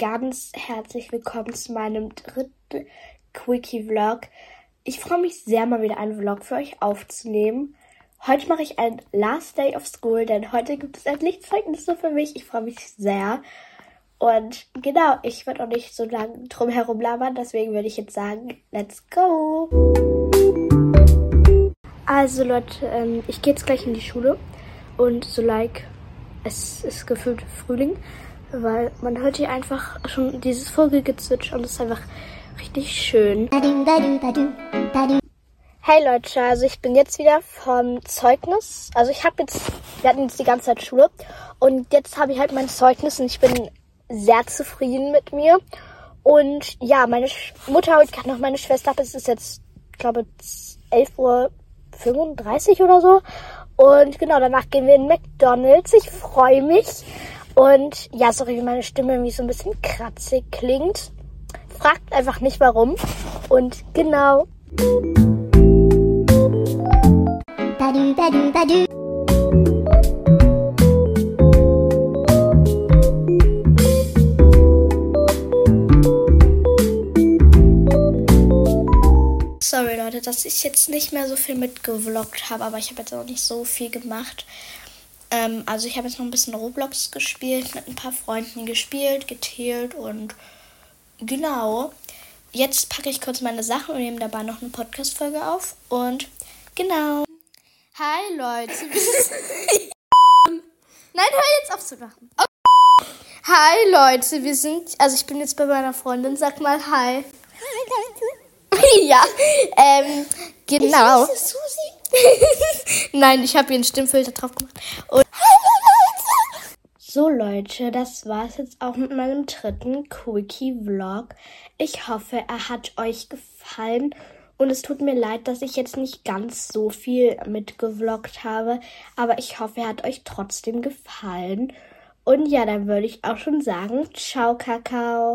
ganz herzlich willkommen zu meinem dritten Quickie-Vlog. Ich freue mich sehr, mal wieder einen Vlog für euch aufzunehmen. Heute mache ich ein Last Day of School, denn heute gibt es endlich Zeugnisse für mich. Ich freue mich sehr. Und genau, ich werde auch nicht so lange drum herum labern, deswegen würde ich jetzt sagen, let's go! Also Leute, ähm, ich gehe jetzt gleich in die Schule und so like, es ist gefühlt Frühling weil man hört hier einfach schon dieses Vogelgezwitscher und es ist einfach richtig schön. Hey Leute, also ich bin jetzt wieder vom Zeugnis. Also ich habe jetzt, wir hatten jetzt die ganze Zeit Schule und jetzt habe ich halt mein Zeugnis und ich bin sehr zufrieden mit mir. Und ja, meine Sch Mutter holt gerade noch meine Schwester ab. Es ist jetzt, ich glaube, 11.35 Uhr oder so. Und genau, danach gehen wir in McDonalds. Ich freue mich. Und ja, sorry, wie meine Stimme irgendwie so ein bisschen kratzig klingt. Fragt einfach nicht warum. Und genau. Badu, badu, badu. Sorry Leute, dass ich jetzt nicht mehr so viel mitgevloggt habe, aber ich habe jetzt auch nicht so viel gemacht. Ähm, also ich habe jetzt noch ein bisschen Roblox gespielt, mit ein paar Freunden gespielt, geteilt und genau. Jetzt packe ich kurz meine Sachen und nehme dabei noch eine Podcast-Folge auf. Und genau. Hi Leute. Nein, hör jetzt auf zu lachen. Okay. Hi Leute, wir sind, also ich bin jetzt bei meiner Freundin, sag mal hi. ja, ähm, genau. Ich Susi. Nein, ich habe ihr einen Stimmfilter drauf gemacht. Und so Leute, das war's jetzt auch mit meinem dritten Quickie-Vlog. Ich hoffe, er hat euch gefallen. Und es tut mir leid, dass ich jetzt nicht ganz so viel mitgevloggt habe. Aber ich hoffe, er hat euch trotzdem gefallen. Und ja, dann würde ich auch schon sagen, ciao Kakao.